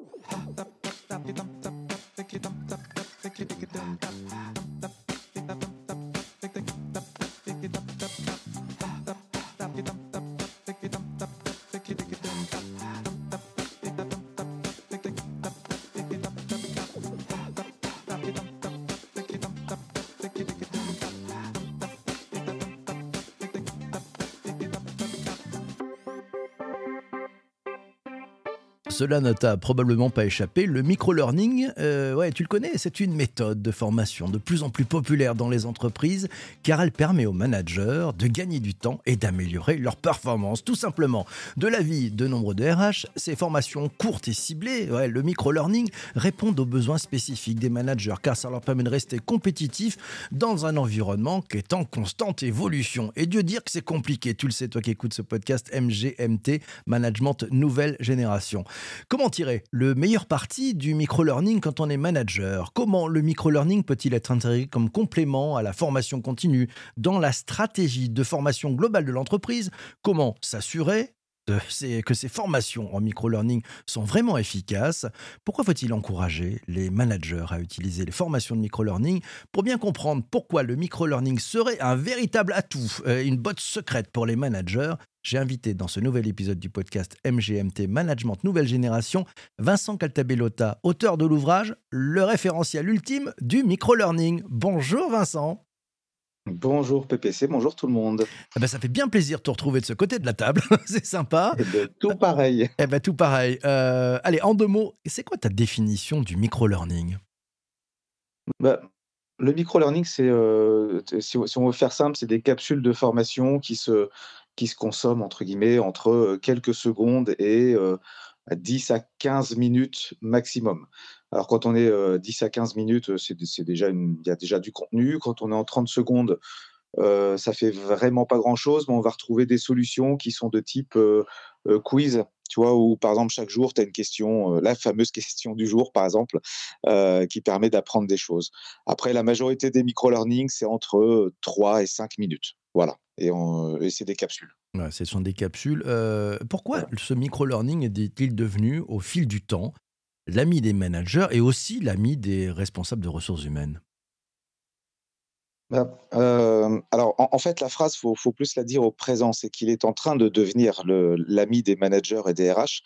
Come Cela ne t'a probablement pas échappé, le micro-learning, euh, ouais, tu le connais, c'est une méthode de formation de plus en plus populaire dans les entreprises car elle permet aux managers de gagner du temps et d'améliorer leur performance, tout simplement. De l'avis de nombre de RH, ces formations courtes et ciblées, le micro-learning, répondent aux besoins spécifiques des managers car ça leur permet de rester compétitifs dans un environnement qui est en constante évolution. Et Dieu dire que c'est compliqué, tu le sais toi qui écoutes ce podcast MGMT, Management Nouvelle Génération. Comment tirer le meilleur parti du micro-learning quand on est manager? Comment le micro-learning peut-il être intégré comme complément à la formation continue? Dans la stratégie de formation globale de l'entreprise Comment s'assurer que ces formations en micro-learning sont vraiment efficaces. Pourquoi faut-il encourager les managers à utiliser les formations de micro-learning pour bien comprendre pourquoi le micro-learning serait un véritable atout, euh, une botte secrète pour les managers? J'ai invité dans ce nouvel épisode du podcast MGMT Management Nouvelle Génération Vincent Caltabellota, auteur de l'ouvrage Le référentiel ultime du micro-learning. Bonjour Vincent. Bonjour PPC, bonjour tout le monde. Eh ben, ça fait bien plaisir de te retrouver de ce côté de la table, c'est sympa. Eh ben, tout pareil. Eh ben, tout pareil. Euh, allez, en deux mots, c'est quoi ta définition du micro-learning? Bah, Le micro-learning, c'est, euh, si, on veut faire simple, c'est des capsules de formation qui se, qui se consomment, entre guillemets, entre euh, quelques secondes et 10 à 15 minutes maximum. Alors quand on est 10 à 15 minutes, c'est déjà il y a déjà du contenu. Quand on est en 30 secondes, euh, ça fait vraiment pas grand-chose, mais on va retrouver des solutions qui sont de type quiz, tu vois, où par exemple chaque jour, tu as une question, la fameuse question du jour, par exemple, qui permet d'apprendre des choses. Après, la majorité des micro-learning, c'est entre 3 et 5 minutes. Voilà. Et, et c'est des capsules. Ouais, ce sont des capsules. pourquoi ce micro-learning est-il devenu, au fil du temps, l'ami des managers et aussi l'ami des responsables de ressources humaines euh, alors, en, fait, la phrase, faut, faut plus la dire au présent, c'est qu'il est en train de devenir l'ami des managers et des RH,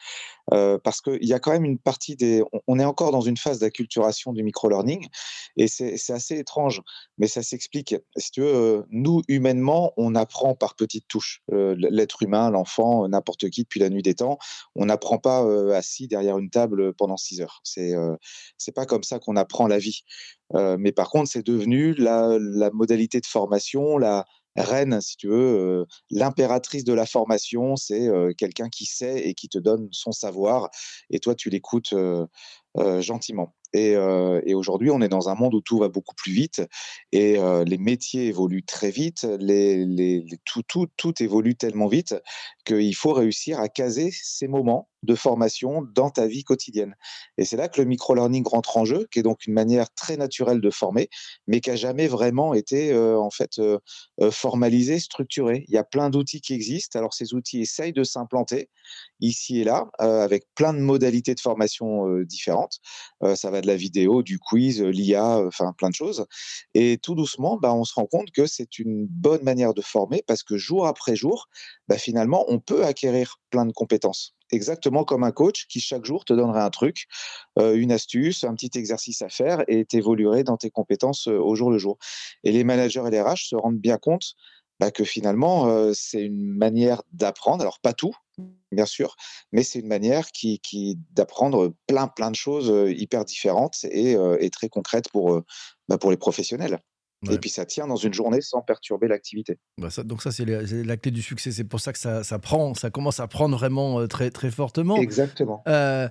euh, parce qu'il y a quand même une partie des. On, est encore dans une phase d'acculturation du micro-learning, et c'est assez étrange, mais ça s'explique. Si tu veux, euh, nous, humainement, on apprend par petites touches. L'être humain, l'enfant, n'importe qui depuis la nuit des temps, on n'apprend pas assis derrière une table pendant six heures. C'est c'est pas comme ça qu'on apprend la vie. Mais par contre, c'est devenu la, modalité de formation, la reine, si tu veux, euh, l'impératrice de la formation, c'est euh, quelqu'un qui sait et qui te donne son savoir, et toi, tu l'écoutes gentiment. Et, aujourd'hui, on est dans un monde où tout va beaucoup plus vite et les métiers évoluent très vite, tout, évolue tellement vite qu'il faut réussir à caser ces moments de formation dans ta vie quotidienne. Et c'est là que le micro-learning rentre en jeu, qui est donc une manière très naturelle de former, mais qui n'a jamais vraiment été euh, en fait euh, euh, formalisé, structuré. Il y a plein d'outils qui existent. Alors ces outils essayent de s'implanter ici et là, avec plein de modalités de formation différentes. ça va de la vidéo, du quiz, l'IA, enfin plein de choses. Et tout doucement, bah, on se rend compte que c'est une bonne manière de former parce que jour après jour, bah, finalement, on peut acquérir plein de compétences exactement comme un coach qui chaque jour te donnerait un truc, euh, une astuce, un petit exercice à faire et t'évoluerais dans tes compétences euh, au jour le jour. Et les managers et les RH se rendent bien compte bah, que finalement, c'est une manière d'apprendre. Alors, pas tout, bien sûr, mais c'est une manière qui, d'apprendre plein, plein de choses hyper différentes et, très concrètes pour, bah, pour les professionnels. Et puis ça tient dans une journée sans perturber l'activité. Bah donc ça c'est la, clé du succès. C'est pour ça que ça, ça, prend, ça commence à prendre vraiment euh, très très fortement. Exactement. Euh,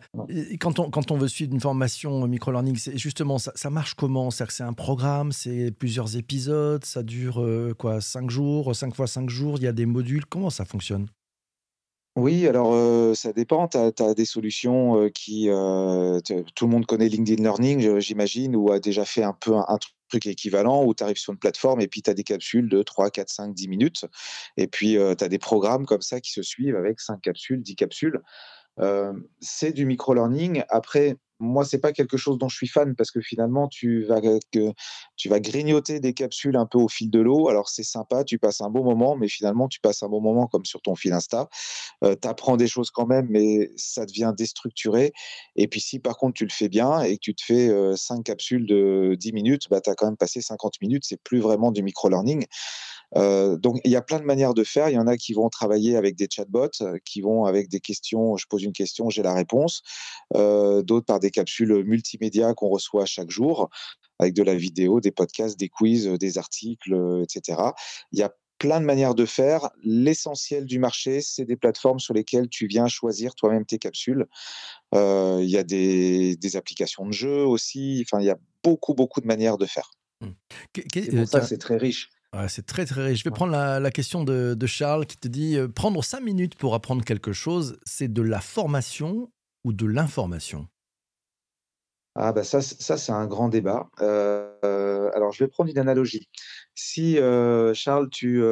quand on quand on veut suivre une formation micro-learning, justement ça, ça, marche comment? C'est c'est un programme, c'est plusieurs épisodes, ça dure euh, quoi 5 jours, 5 fois 5 jours. Il y a des modules. Comment ça fonctionne? Oui, alors ça dépend. Tu as, des solutions qui. tout le monde connaît LinkedIn Learning, j'imagine, ou a déjà fait un peu un, truc équivalent où tu arrives sur une plateforme et puis tu as des capsules de 3, 4, 5, 10 minutes. Et puis tu as des programmes comme ça qui se suivent avec 5 capsules, 10 capsules. c'est du micro-learning. Après, moi, c'est pas quelque chose dont je suis fan parce que finalement, tu vas, tu vas grignoter des capsules un peu au fil de l'eau. Alors, c'est sympa, tu passes un bon moment, mais finalement, tu passes un bon moment comme sur ton fil Insta. tu apprends des choses quand même, mais ça devient déstructuré. Et puis, si par contre, tu le fais bien et que tu te fais cinq capsules de 10 minutes, bah, tu as quand même passé 50 minutes. C'est plus vraiment du micro-learning. Euh, donc, il y a plein de manières de faire. Il y en a qui vont travailler avec des chatbots, euh, qui vont avec des questions. Je pose une question, j'ai la réponse. Euh, d'autres par des capsules multimédia qu'on reçoit chaque jour, avec de la vidéo, des podcasts, des quiz, des articles, etc. Il y a plein de manières de faire. L'essentiel du marché, c'est des plateformes sur lesquelles tu viens choisir toi-même tes capsules. il y a des, applications de jeux aussi. Enfin, il y a beaucoup, beaucoup de manières de faire. Mmh. ça, c'est très riche c'est très très riche. Je vais prendre la, question de, Charles qui te dit euh, prendre cinq minutes pour apprendre quelque chose, c'est de la formation ou de l'information? Ah bah ça, ça c'est un grand débat. Euh, alors je vais prendre une analogie. Si euh, Charles, tu,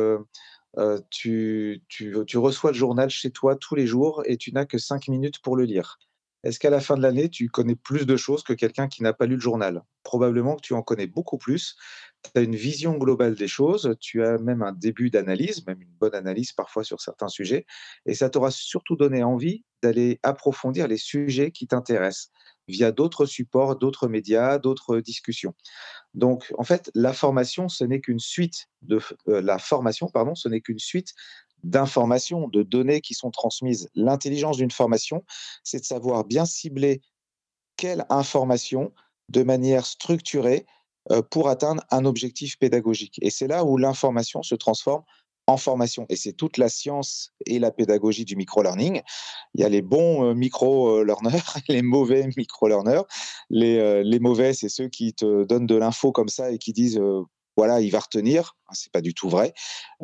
tu, tu, tu reçois le journal chez toi tous les jours et tu n'as que cinq minutes pour le lire. Est-ce qu'à la fin de l'année, tu connais plus de choses que quelqu'un qui n'a pas lu le journal? Probablement que tu en connais beaucoup plus. Tu as une vision globale des choses, tu as même un début d'analyse, même une bonne analyse parfois sur certains sujets, et ça t'aura surtout donné envie d'aller approfondir les sujets qui t'intéressent via d'autres supports, d'autres médias, d'autres discussions. Donc, en fait, la formation, ce n'est qu'une suite de euh, la formation, pardon, ce n'est qu'une suite d'informations, de données qui sont transmises. L'intelligence d'une formation, c'est de savoir bien cibler quelle information de manière structurée pour atteindre un objectif pédagogique. Et c'est là où l'information se transforme en formation. Et c'est toute la science et la pédagogie du micro-learning. Il y a les bons euh, micro-learners, les mauvais micro-learners. Les, les mauvais, c'est ceux qui te donnent de l'info comme ça et qui disent voilà, il va retenir. Ce c'est pas du tout vrai.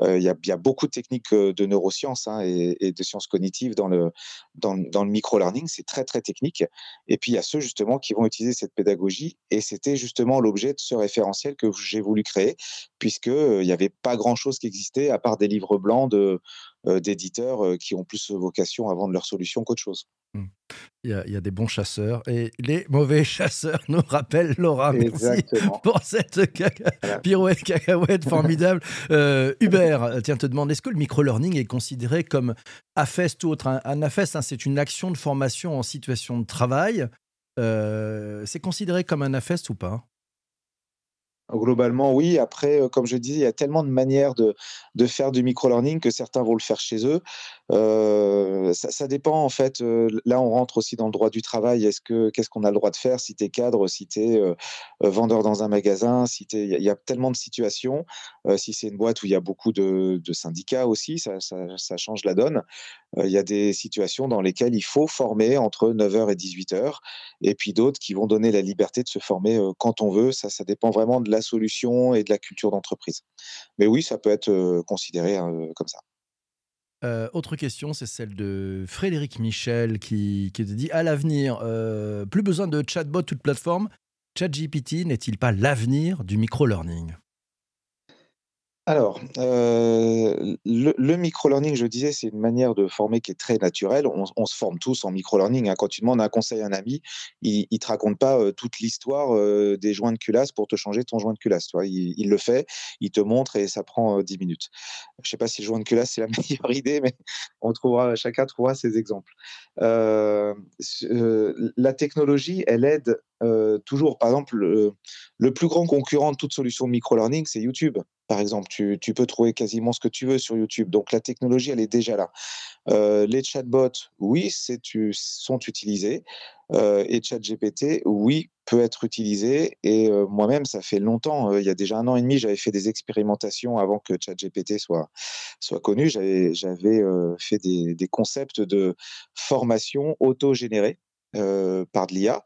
Il y, a beaucoup de techniques de neurosciences hein, et, de sciences cognitives dans le, dans, le micro-learning. C'est très, très technique. Et puis, il y a ceux justement qui vont utiliser cette pédagogie. Et c'était justement l'objet de ce référentiel que j'ai voulu créer, puisqu'il n'y avait pas grand-chose qui existait à part des livres blancs d'éditeurs qui ont plus vocation à vendre leurs solutions qu'autre chose. Mmh. Il y, a, des bons chasseurs et les mauvais chasseurs nous rappellent Laura. Merci pour cette pirouette cacahuète formidable. Euh, Hubert, tiens, te demande est-ce que le micro-learning est considéré comme AFEST ou autre? Un, AFEST, hein, c'est une action de formation en situation de travail. Euh, c'est considéré comme un AFEST ou pas? Globalement, oui. Après, euh, comme je disais, il y a tellement de manières de, de faire du micro-learning que certains vont le faire chez eux. Euh, ça, dépend, en fait. Euh, là, on rentre aussi dans le droit du travail. Est-ce que qu'est-ce qu'on a le droit de faire si tu es cadre, si tu es vendeur dans un magasin, si il y, a tellement de situations. si c'est une boîte où il y a beaucoup de, syndicats aussi, ça, change la donne. Il y a des situations dans lesquelles il faut former entre 9h et 18h, et puis d'autres qui vont donner la liberté de se former quand on veut. Ça, ça dépend vraiment de la solution et de la culture d'entreprise. Mais oui, ça peut être considéré hein, comme ça. Autre question, c'est celle de Frédéric Michel qui, te dit à l'avenir, plus besoin de chatbot toute plateforme. ChatGPT n'est-il pas l'avenir du micro-learning? Alors, euh, le, micro-learning, je disais, c'est une manière de former qui est très naturelle. On, se forme tous en micro-learning. Hein. Quand tu demandes un conseil à un ami, il ne te raconte pas euh, toute l'histoire euh, des joints de culasse pour te changer ton joint de culasse. Il, le fait, il te montre et ça prend 10 minutes. Je ne sais pas si le joint de culasse, c'est la meilleure idée, mais on trouvera, chacun trouvera ses exemples. la technologie, elle aide toujours. Par exemple, le, plus grand concurrent de toute solution micro-learning, c'est YouTube par exemple. Tu, peux trouver quasiment ce que tu veux sur YouTube. Donc la technologie, elle est déjà là. Euh, les chatbots, oui, sont utilisés. Euh, et ChatGPT, oui, peut être utilisé. Et euh, moi-même, ça fait longtemps, il y a déjà un an et demi, j'avais fait des expérimentations avant que ChatGPT soit, connu. J'avais fait des, des, concepts de formation auto-générée par de l'IA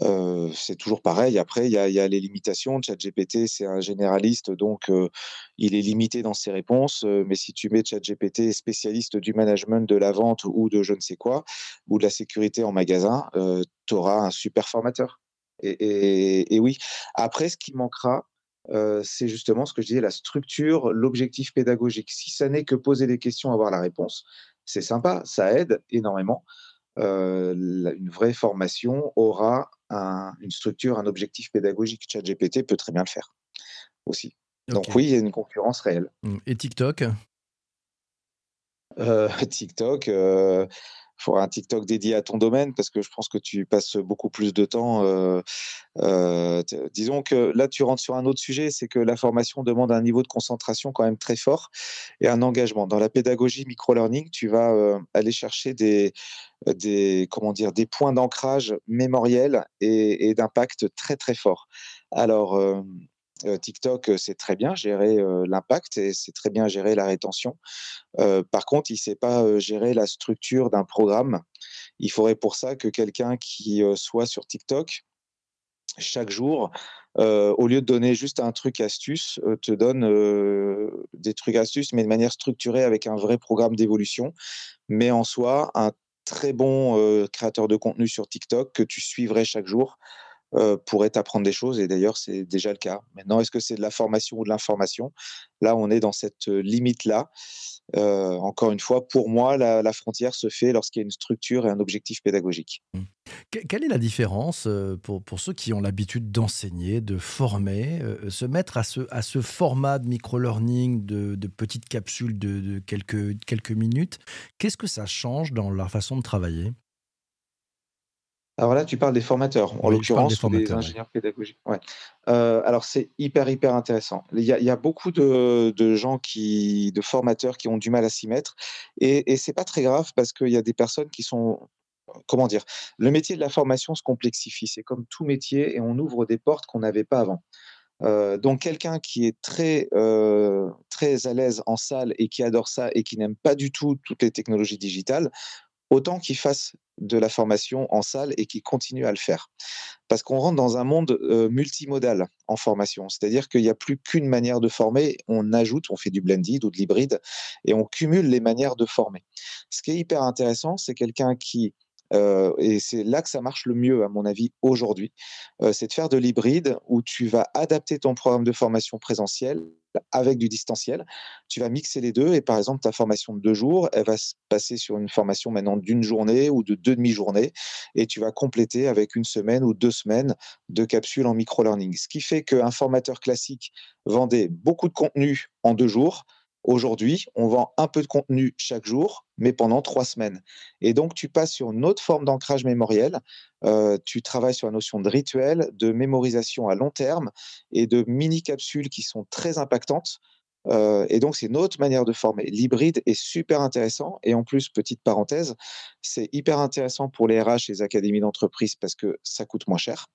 c'est toujours pareil. Après, il y a, les limitations. ChatGPT, c'est un généraliste, donc il est limité dans ses réponses. mais si tu mets ChatGPT spécialiste du management de la vente ou de je ne sais quoi, ou de la sécurité en magasin, tu auras un super formateur. Et, oui. Après, ce qui manquera, c'est justement ce que je disais, la structure, l'objectif pédagogique. Si ça n'est que poser des questions, avoir la réponse, c'est sympa, ça aide énormément. une vraie formation aura une structure, un objectif pédagogique. ChatGPT peut très bien le faire aussi. Donc oui, il y a une concurrence réelle. Mmh. Et TikTok? TikTok, faut un TikTok dédié à ton domaine parce que je pense que tu passes beaucoup plus de temps. Euh, euh, disons que là, tu rentres sur un autre sujet, c'est que la formation demande un niveau de concentration quand même très fort et un engagement. Dans la pédagogie micro-learning, tu vas euh, aller chercher des, comment dire, des points d'ancrage mémoriels et, d'impact très très forts. Alors, TikTok, c'est très bien gérer l'impact et c'est très bien gérer la rétention. par contre, il ne sait pas gérer la structure d'un programme. Il faudrait pour ça que quelqu'un qui soit sur TikTok chaque jour, au lieu de donner juste un truc astuce, te donne des trucs astuces, mais de manière structurée avec un vrai programme d'évolution. Mais en soi, un très bon créateur de contenu sur TikTok que tu suivrais chaque jour euh, pourrait apprendre des choses. Et d'ailleurs, c'est déjà le cas. Maintenant, est-ce que c'est de la formation ou de l'information? Là, on est dans cette euh, limite-là. Euh, encore une fois, pour moi, la, frontière se fait lorsqu'il y a une structure et un objectif pédagogique. Mmh. quelle est la différence pour, pour ceux qui ont l'habitude d'enseigner, de former, se mettre à ce, à ce format de micro-learning, de, de, petites capsules de, de quelques, quelques minutes? Qu'est-ce que ça change dans leur façon de travailler? Alors là, tu parles des formateurs, en l'occurrence, des ingénieurs pédagogiques. Ouais. Euh, alors c'est hyper, hyper intéressant. Il y a, beaucoup de, gens qui, de formateurs qui ont du mal à s'y mettre. Et, et c'est pas très grave parce qu'il y a des personnes qui sont comment dire, le métier de la formation se complexifie. C'est comme tout métier et on ouvre des portes qu'on n'avait pas avant. Euh, donc quelqu'un qui est très euh, très à l'aise en salle et qui adore ça et qui n'aime pas du tout toutes les technologies digitales, autant qu'il fasse de la formation en salle et qu'il continue à le faire. Parce qu'on rentre dans un monde multimodal en formation, c'est-à-dire qu'il n'y a plus qu'une manière de former, on ajoute, on fait du blended ou de l'hybride, et on cumule les manières de former. Ce qui est hyper intéressant, c'est quelqu'un qui et c'est là que ça marche le mieux, à mon avis, aujourd'hui, c'est de faire de l'hybride où tu vas adapter ton programme de formation présentiel avec du distanciel. Tu vas mixer les deux et par exemple, ta formation de deux jours, elle va se passer sur une formation maintenant d'une journée ou de deux demi-journées et tu vas compléter avec une semaine ou deux semaines de capsules en micro-learning. Ce qui fait qu'un formateur classique vendait beaucoup de contenu en deux jours. Aujourd'hui, on vend un peu de contenu chaque jour, mais pendant trois semaines. Et donc, tu passes sur une autre forme d'ancrage mémoriel. Euh, tu travailles sur la notion de rituel, de mémorisation à long terme et de mini-capsules qui sont très impactantes. Et donc, c'est une autre manière de former. L'hybride est super intéressant. Et en plus, petite parenthèse, c'est hyper intéressant pour les RH et les académies d'entreprise parce que ça coûte moins cher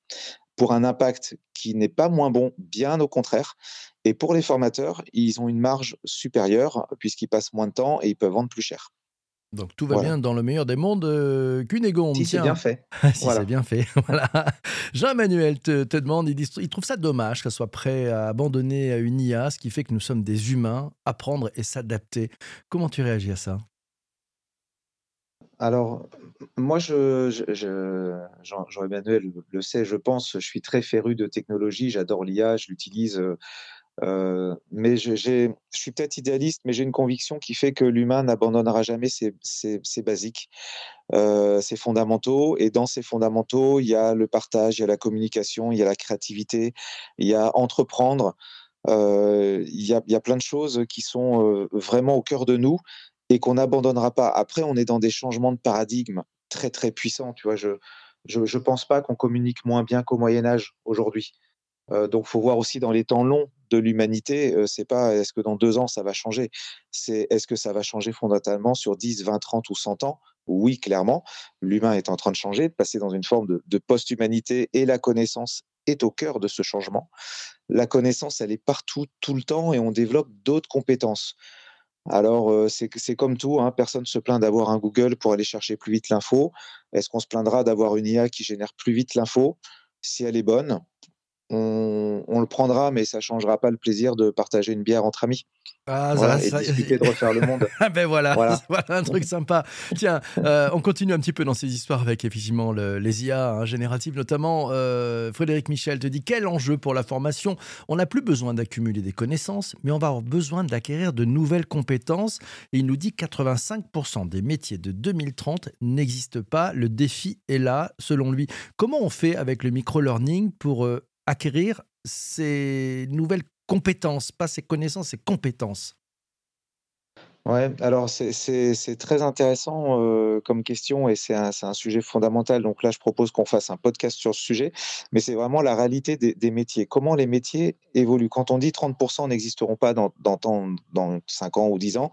pour un impact qui n'est pas moins bon, bien au contraire. Et pour les formateurs, ils ont une marge supérieure puisqu'ils passent moins de temps et ils peuvent vendre plus cher. Donc tout va bien dans le meilleur des mondes. Euh, Cunégonde. Si c'est bien fait. si c'est bien fait. voilà. Jean-Emmanuel te, demande, il, il, trouve ça dommage qu'elle soit prêt à abandonner une IA, ce qui fait que nous sommes des humains, apprendre et s'adapter. Comment tu réagis à ça? Alors, moi, je, Jean-Emmanuel le sait, je pense, je suis très féru de technologie, j'adore l'IA, je l'utilise, euh, euh, mais je, suis peut-être idéaliste, mais j'ai une conviction qui fait que l'humain n'abandonnera jamais ses, basiques, euh, ses fondamentaux, et dans ces fondamentaux, il y a le partage, il y a la communication, il y a la créativité, il y a entreprendre. il, y a, il y a plein de choses qui sont vraiment au cœur de nous et qu'on n'abandonnera pas. Après, on est dans des changements de paradigme très très puissants. Tu vois, je je, pense pas qu'on communique moins bien qu'au Moyen Âge aujourd'hui. Euh, donc, faut voir aussi dans les temps longs de l'humanité. Euh, c'est pas est-ce que dans deux ans ça va changer? C'est est-ce que ça va changer fondamentalement sur 10, 20, 30 ou 100 ans? Oui, clairement, l'humain est en train de changer, de passer dans une forme de, post-humanité et la connaissance est au cœur de ce changement. La connaissance, elle est partout, tout le temps, et on développe d'autres compétences. Alors, c'est comme tout, hein, personne ne se plaint d'avoir un Google pour aller chercher plus vite l'info. Est-ce qu'on se plaindra d'avoir une IA qui génère plus vite l'info? Si elle est bonne, on, on le prendra, mais ça changera pas le plaisir de partager une bière entre amis. Ah, Voilà, ça, et ça- discuter de refaire le monde. Ah ben voilà, Voilà. voilà un truc sympa. Tiens, euh, on continue un petit peu dans ces histoires avec effectivement le- les IA hein, génératives, notamment euh, Frédéric Michel te dit quel enjeu pour la formation? On n'a plus besoin d'accumuler des connaissances, mais on va avoir besoin d'acquérir de nouvelles compétences. Et il nous dit 85% des métiers de 2030 n'existent pas. Le défi est là, selon lui. Comment on fait avec le micro-learning pour euh, acquérir ces nouvelles compétences, pas ces connaissances, ces compétences Ouais, alors c'est très intéressant, heu, comme question et c'est un un sujet fondamental. Donc là, je propose qu'on fasse un podcast sur ce sujet, mais c'est vraiment la réalité des métiers. Comment les métiers évoluent? Quand on dit 30 n'existeront pas dans dans tant dans 5 ans ou 10 ans,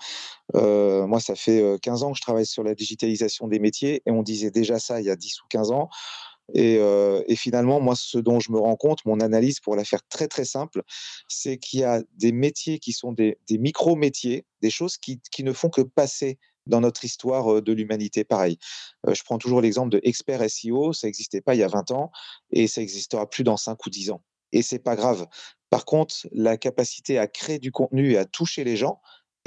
heu, moi, ça fait, heu, 15 ans que je travaille sur la digitalisation des métiers et on disait déjà ça il y a 10 ou 15 ans et heu et finalement, moi, ce dont je me rends compte, mon analyse, pour la faire très, très simple, c'est qu'il y a des métiers qui sont des micro-métiers, des choses qui qui ne font que passer dans notre histoire, heu, de l'humanité. Pareil, heu, je prends toujours l'exemple de expert SEO, ça existait pas il y a 20 ans et ça existera plus dans 5 ou 10 ans et c'est pas grave. Par contre, la capacité à créer du contenu et à toucher les gens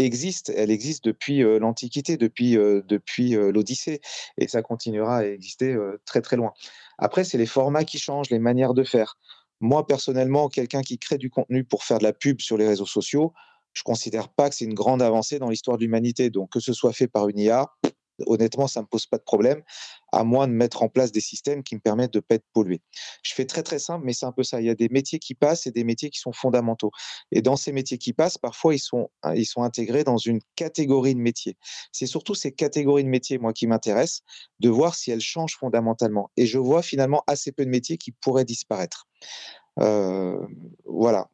existe. Elle existe depuis, heu, l'Antiquité, depuis, depuis, heu, l'Odyssée et ça continuera à exister, très, très loin. Après, c'est les formats qui changent, les manières de faire. Moi, personnellement, quelqu'un qui crée du contenu pour faire de la pub sur les réseaux sociaux, je considère pas que c'est une grande avancée dans l'histoire de l'humanité. Donc, que ce soit fait par une IA, honnêtement, ça me pose pas de problème, à moins de mettre en place des systèmes qui me permettent de pas être pollué. Je fais très, très simple, mais c'est un peu ça. Il y a des métiers qui passent et des métiers qui sont fondamentaux. Et dans ces métiers qui passent, parfois, ils sont, ils sont intégrés dans une catégorie de métiers. C'est surtout ces catégories de métiers, moi, qui m'intéressent, de voir si elles changent fondamentalement. Et je vois finalement assez peu de métiers qui pourraient disparaître. Euh, voilà.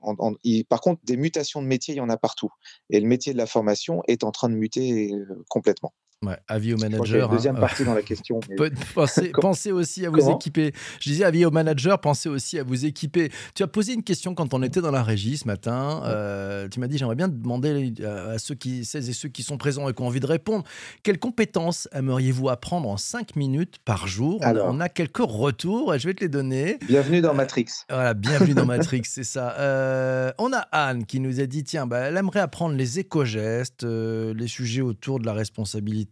Par contre, des mutations de métiers, il y en a partout. Et le métier de la formation est en train de muter euh, complètement. Ouais, avis aux Je crois qu'il y a managers. une deuxième hein. partie dans la question. mais- Pensez, aussi à vous Comment équiper. Je disais, avis aux managers, pensez aussi à vous équiper. Tu as posé une question quand on était dans la régie ce matin. Euh, tu m'as dit, j'aimerais bien demander à ceux qui, celles et ceux qui sont présents et qui ont envie de répondre, quelles compétences aimeriez-vous apprendre en 5 minutes par jour? On a, Alors. on a quelques retours et je vais te les donner. Bienvenue dans Matrix. Voilà, bienvenue dans Matrix, c'est ça. Euh, on a Anne qui nous a dit tiens, bah, elle aimerait apprendre les éco-gestes, euh, les sujets autour de la responsabilité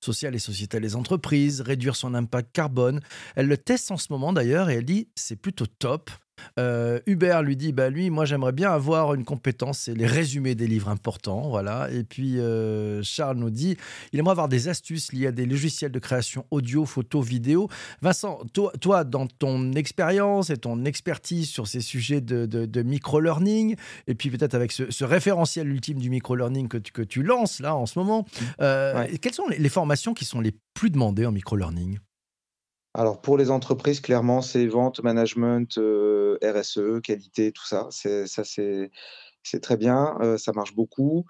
sociale et sociétale des entreprises, réduire son impact carbone. Elle le teste en ce moment d'ailleurs et elle dit c'est plutôt top. Euh, Hubert lui dit bah lui moi j'aimerais bien avoir une compétence c'est les résumés des livres importants voilà. Et puis euh, Charles nous dit il aimerait avoir des astuces liées à des logiciels de création audio photo vidéo. Vincent toi, toi dans ton expérience et ton expertise sur ces sujets de, de- de micro-learning et puis peut-être avec ce, ce référentiel ultime du micro-learning que tu, que tu lances là en ce moment euh, Ouais. quelles sont les, les formations qui sont les plus demandées en micro-learning? Alors, pour les entreprises, clairement, c'est vente, management, euh, RSE, qualité, tout ça. Ça, c'est, très bien. euh, ça marche beaucoup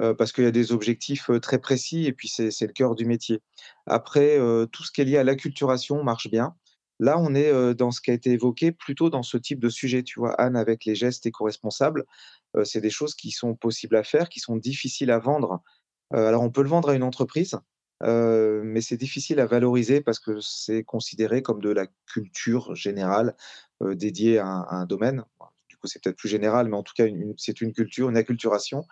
euh, parce qu'il y a des objectifs très précis et puis c'est, le cœur du métier. Après, tout ce qui est lié à l'acculturation marche bien. Là, on est dans ce qui a été évoqué, plutôt dans ce type de sujet. Tu vois, Anne, avec les gestes éco-responsables, c'est des choses qui sont possibles à faire, qui sont difficiles à vendre. Alors, on peut le vendre à une entreprise, mais c'est difficile à valoriser parce que c'est considéré comme de la culture générale dédiée à un, domaine. Du coup, c'est peut-être plus général, mais en tout cas, c'est une culture, une acculturation.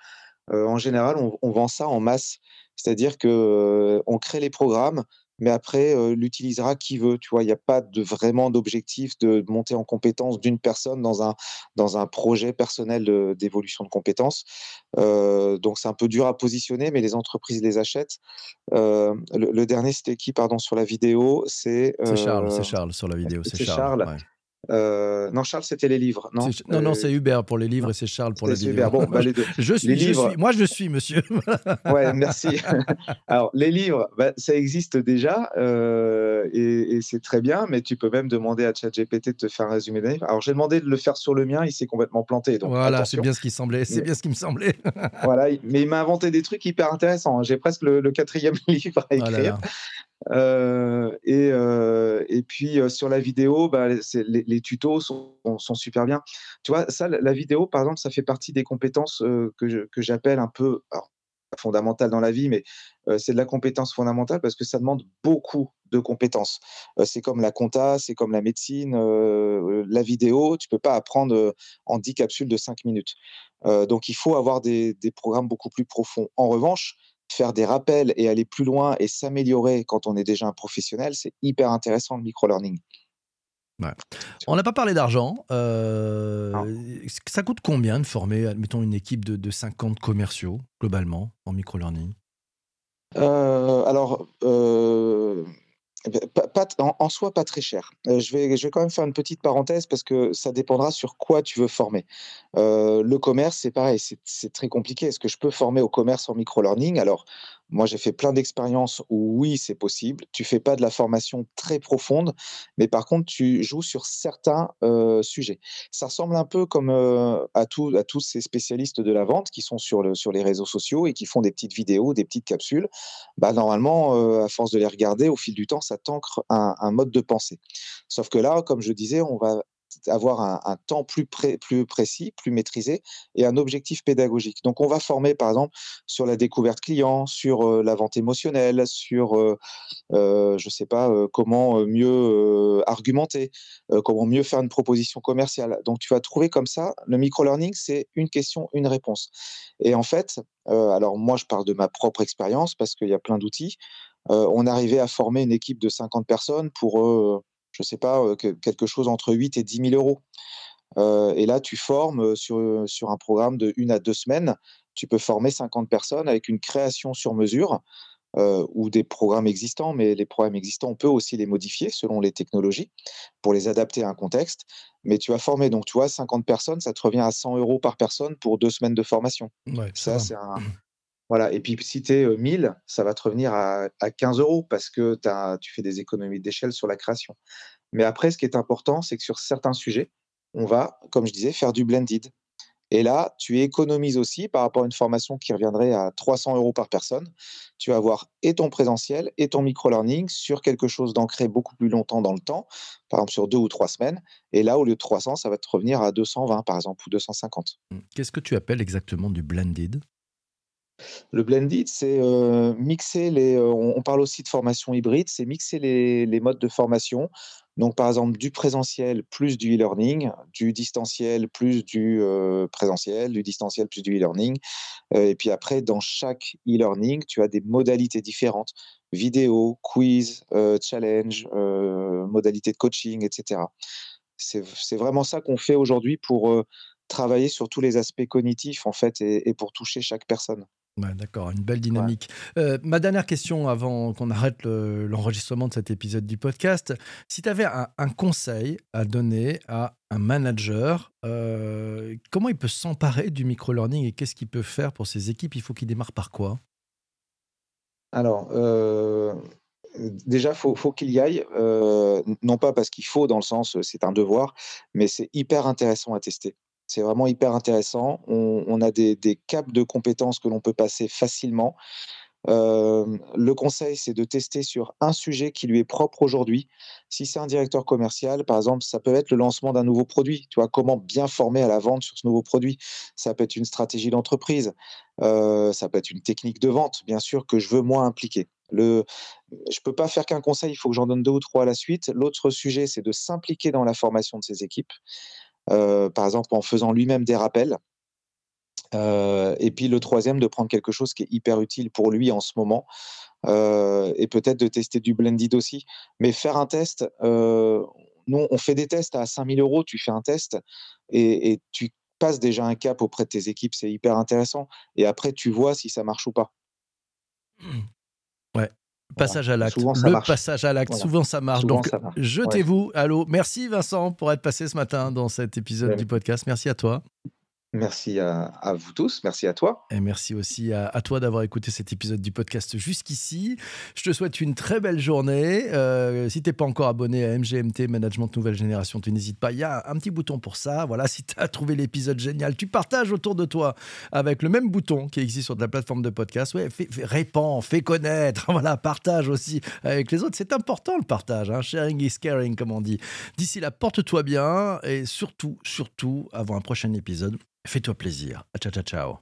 En général, on, on vend ça en masse, c'est-à-dire que on crée les programmes, mais après, euh, l'utilisera qui veut. Tu vois, il n'y a pas de, vraiment d'objectif de monter en compétence d'une personne dans un, dans un projet personnel d'évolution de compétences. Euh, donc, c'est un peu dur à positionner, mais les entreprises les achètent. Euh, le, le dernier, c'était qui, pardon, sur la vidéo? C'est Charles c'est Charles sur la vidéo c'est c'est Charles, Charles. ouais. Euh, non, Charles, c'était les livres. Non, C'est- non, non, Euh, c'est Hubert pour les livres et c'est Charles pour vidéo super. Bon, bah, les deux. je suis, les je livres- suis moi je suis monsieur Ouais, merci. Alors, les livres, bah, ça existe déjà euh, et, et c'est très bien, mais tu peux même demander à ChatGPT de te faire un résumé d'un livre. Alors, j'ai demandé de le faire sur le mien, il s'est complètement planté. Donc, voilà c'est bien ce qui semblait c'est Mais- bien ce qui me semblait Voilà, il- mais il m'a inventé des trucs hyper intéressants. J'ai presque le, le quatrième livre à là écrire. Euh, et, euh, et puis euh, sur la vidéo, bah, les, tutos sont, super bien. Tu vois, ça, la vidéo, par exemple, ça fait partie des compétences que j'appelle un peu alors, fondamentales dans la vie, mais c'est de la compétence fondamentale parce que ça demande beaucoup de compétences. c'est comme la compta, c'est comme la médecine, la vidéo. Tu peux pas apprendre en 10 capsules de 5 minutes. donc, il faut avoir des programmes beaucoup plus profonds. En revanche, faire des rappels et aller plus loin et s'améliorer quand on est déjà un professionnel, c'est hyper intéressant le micro-learning. On n'a pas parlé d'argent. Euh, ça coûte combien de former, admettons, une équipe de, 50 commerciaux, globalement, en micro-learning? Euh, Alors, euh, en, soi, pas très cher. je, vais, je quand même faire une petite parenthèse parce que ça dépendra sur quoi tu veux former. le commerce, c'est pareil, c'est très compliqué. Est-ce que je peux former au commerce en micro-learning? Alors, moi, j'ai fait plein d'expériences où oui, c'est possible. Tu fais pas de la formation très profonde, mais par contre, tu joues sur certains sujets. Ça ressemble un peu comme à, tous ces spécialistes de la vente qui sont sur les réseaux sociaux et qui font des petites vidéos, des petites capsules. Bah, normalement, à force de les regarder, au fil du temps, ça t'ancre un, un mode de pensée. Sauf que là, comme je disais, on va avoir un, temps plus, précis, plus maîtrisé et un objectif pédagogique. Donc, on va former, par exemple, sur la découverte client, sur la vente émotionnelle, sur, je ne sais pas, comment mieux argumenter, comment mieux faire une proposition commerciale. Donc, tu vas trouver comme ça, le micro-learning, c'est une question, une réponse. Et en fait, alors moi, je parle de ma propre expérience parce qu'il y a plein d'outils. on arrivait à former une équipe de 50 personnes pour je ne sais pas, quelque chose entre 8 et 10 000 euros. et là, tu formes sur, sur un programme de une à deux semaines. Tu peux former 50 personnes avec une création sur mesure ou des programmes existants, mais les programmes existants, on peut aussi les modifier selon les technologies pour les adapter à un contexte. Mais tu vas former, donc tu vois, 50 personnes, ça te revient à 100 euros par personne pour deux semaines de formation. ça, c'est un, voilà. Et puis, si tu es 1000, ça va te revenir à, 15 euros parce que tu fais des économies d'échelle sur la création. Mais après, ce qui est important, c'est que sur certains sujets, on va, comme je disais, faire du blended. Et là, tu économises aussi par rapport à une formation qui reviendrait à 300 euros par personne. Tu vas avoir et ton présentiel et ton micro-learning sur quelque chose d'ancré beaucoup plus longtemps dans le temps, par exemple sur deux ou trois semaines. Et là, au lieu de 300, ça va te revenir à 220, par exemple, ou 250. Qu'est-ce que tu appelles exactement du blended? Le blended, c'est mixer les. on parle aussi de formation hybride, c'est mixer les, modes de formation. Donc, par exemple, du présentiel plus du e-learning, du distanciel plus du présentiel, du distanciel plus du e-learning. et puis après, dans chaque e-learning, tu as des modalités différentes vidéo, quiz, challenge, modalité de coaching, etc. C'est vraiment ça qu'on fait aujourd'hui pour travailler sur tous les aspects cognitifs en fait et pour toucher chaque personne. D'accord, une belle dynamique. Euh, ma dernière question avant qu'on arrête l'enregistrement de cet épisode du podcast, si tu avais un, conseil à donner à un manager, euh, comment il peut s'emparer du micro-learning et qu'est-ce qu'il peut faire pour ses équipes? Il faut qu'il démarre par quoi? Alors, euh, déjà, il faut, faut qu'il y aille, non pas parce qu'il faut dans le sens c'est un devoir, mais c'est hyper intéressant à tester. C'est vraiment hyper intéressant. On, a des, caps de compétences que l'on peut passer facilement. le conseil, c'est de tester sur un sujet qui lui est propre aujourd'hui. Si c'est un directeur commercial, par exemple, ça peut être le lancement d'un nouveau produit. Tu vois, comment bien former à la vente sur ce nouveau produit. Ça peut être une stratégie d'entreprise. ça peut être une technique de vente, bien sûr, que je veux moins impliquer. Je ne peux pas faire qu'un conseil, il faut que j'en donne deux ou trois à la suite. L'autre sujet, c'est de s'impliquer dans la formation de ses équipes. Euh, par exemple en faisant lui-même des rappels. Euh, et puis le troisième, de prendre quelque chose qui est hyper utile pour lui en ce moment, euh, et peut-être de tester du blended aussi. Mais faire un test, nous, on fait des tests à 5000 euros, tu fais un test et, tu passes déjà un cap auprès de tes équipes, c'est hyper intéressant. Et après, tu vois si ça marche ou pas. Ouais, Passage à l'acte. Le passage à l'acte. Souvent ça marche. Donc jetez-vous. Allô. Merci Vincent pour être passé ce matin dans cet épisode du podcast. Merci à toi. Merci à, vous tous, merci à toi. Et merci aussi à, toi d'avoir écouté cet épisode du podcast jusqu'ici. Je te souhaite une très belle journée. Euh, si tu n'es pas encore abonné à MGMT Management Nouvelle Génération, tu n'hésites pas. Il y a un petit bouton pour ça. Voilà, si tu as trouvé l'épisode génial, tu partages autour de toi avec le même bouton qui existe sur ta plateforme de podcast. Ouais, fais, fais connaître. Voilà, partage aussi avec les autres. C'est important le partage. Hein. Sharing is caring, comme on dit. D'ici là, porte-toi bien et surtout, surtout, avant un prochain épisode, Fais-toi plaisir. Ciao, ciao, ciao.